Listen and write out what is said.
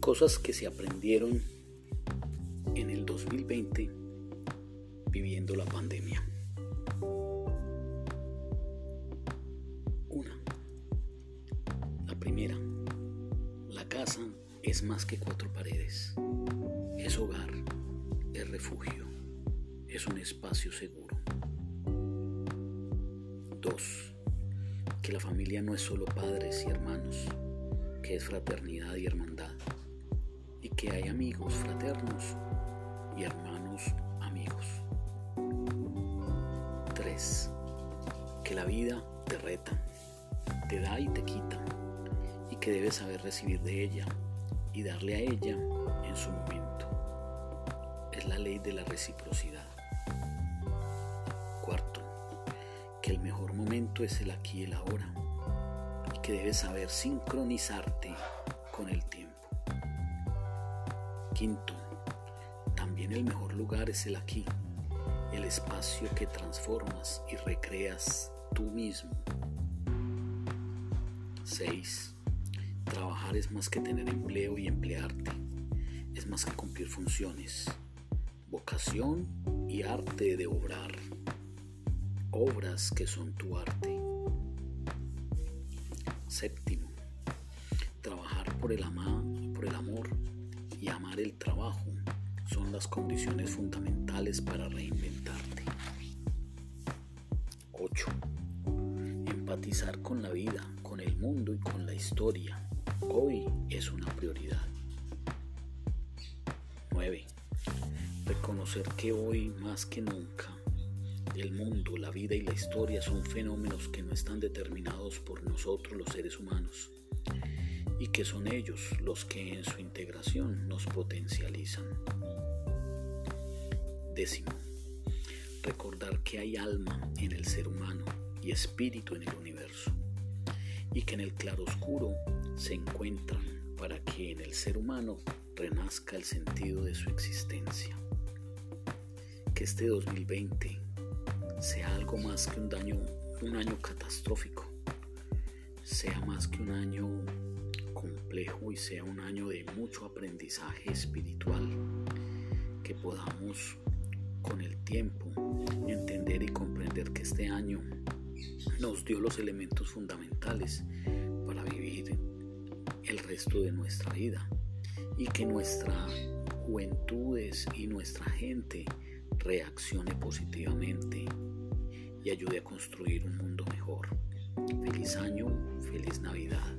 Cosas que se aprendieron en el 2020 viviendo la pandemia. Una. La primera. La casa es más que cuatro paredes. Es hogar, es refugio, es un espacio seguro. Dos. Que la familia no es solo padres y hermanos, que es fraternidad y hermandad que hay amigos fraternos y hermanos amigos. 3. Que la vida te reta, te da y te quita y que debes saber recibir de ella y darle a ella en su momento. Es la ley de la reciprocidad. Cuarto, que el mejor momento es el aquí y el ahora y que debes saber sincronizarte con el tiempo. Quinto, también el mejor lugar es el aquí, el espacio que transformas y recreas tú mismo. 6. Trabajar es más que tener empleo y emplearte, es más que cumplir funciones, vocación y arte de obrar, obras que son tu arte. Séptimo, trabajar por el, ama, por el amor y amar el trabajo son las condiciones fundamentales para reinventarte. 8. Empatizar con la vida, con el mundo y con la historia. Hoy es una prioridad. 9. Reconocer que hoy más que nunca el mundo, la vida y la historia son fenómenos que no están determinados por nosotros los seres humanos que son ellos los que en su integración nos potencializan. Décimo, recordar que hay alma en el ser humano y espíritu en el universo y que en el claroscuro se encuentran para que en el ser humano renazca el sentido de su existencia. Que este 2020 sea algo más que un, daño, un año catastrófico, sea más que un año complejo y sea un año de mucho aprendizaje espiritual, que podamos con el tiempo entender y comprender que este año nos dio los elementos fundamentales para vivir el resto de nuestra vida y que nuestra juventudes y nuestra gente reaccione positivamente y ayude a construir un mundo mejor. Feliz año, feliz Navidad.